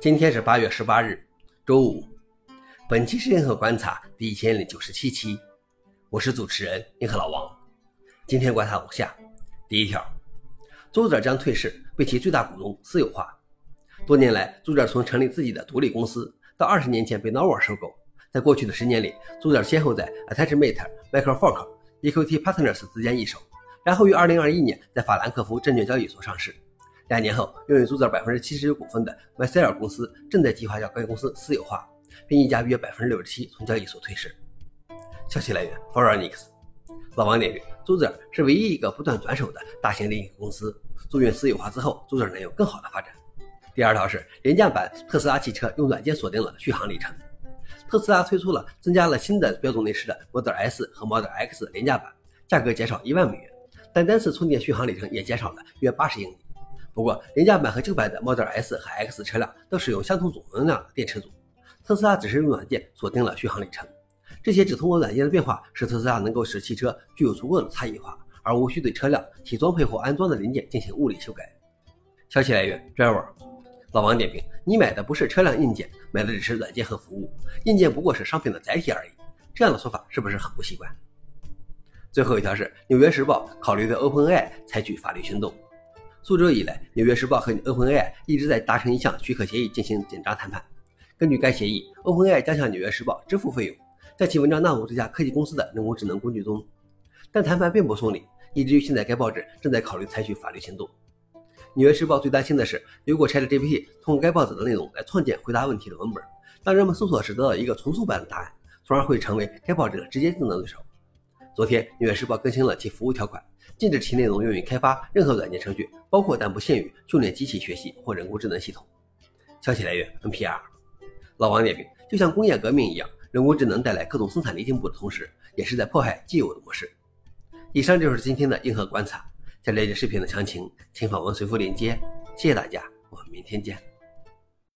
今天是八月十八日，周五。本期是银河观察第一千零九十七期，我是主持人银河老王。今天观察如下：第一条，租者将退市，被其最大股东私有化。多年来，租者从成立自己的独立公司，到二十年前被 Nova 收购，在过去的十年里，租者先后在 Attachmate、Microfork、Equity Partners 之间易手，然后于二零二一年在法兰克福证券交易所上市。两年后，拥有朱子百分之七十九股份的 v 塞尔公司正在计划将该公司私有化，并溢价约百分之六十七从交易所退市。消息来源 f o r e i g n x 老王点评：朱子是唯一一个不断转手的大型零售公司，祝愿私有化之后，Zuzer 能有更好的发展。第二条是廉价版特斯拉汽车用软件锁定了续航里程。特斯拉推出了增加了新的标准内饰的 Model S 和 Model X 廉价版，价格减少一万美元，但单次充电续航里程也减少了约八十英里。不过，廉价版和旧版的 Model S 和 X 车辆都使用相同总容量的电池组，特斯拉只是用软件锁定了续航里程。这些只通过软件的变化，使特斯拉能够使汽车具有足够的差异化，而无需对车辆其装配或安装的零件进行物理修改。消息来源：Driver。老王点评：你买的不是车辆硬件，买的只是软件和服务，硬件不过是商品的载体而已。这样的说法是不是很不习惯？最后一条是《纽约时报》考虑对 OpenAI 采取法律行动。数周以来，《纽约时报》和 OpenAI 一直在达成一项许可协议进行紧张谈判。根据该协议，OpenAI 将向《纽约时报》支付费用，在其文章纳入这家科技公司的人工智能工具中。但谈判并不顺利，以至于现在该报纸正在考虑采取法律行动。《纽约时报》最担心的是，如果 ChatGPT 通过该报纸的内容来创建回答问题的文本，当人们搜索时得到一个重塑版的答案，从而会成为该报纸的直接竞争对手。昨天，《纽约时报》更新了其服务条款。禁止其内容用于开发任何软件程序，包括但不限于训练机器学习或人工智能系统。消息来源：NPR。老王点评：就像工业革命一样，人工智能带来各种生产力进步的同时，也是在迫害既有的模式。以上就是今天的硬核观察。想了解视频的详情，请访问随附链接。谢谢大家，我们明天见。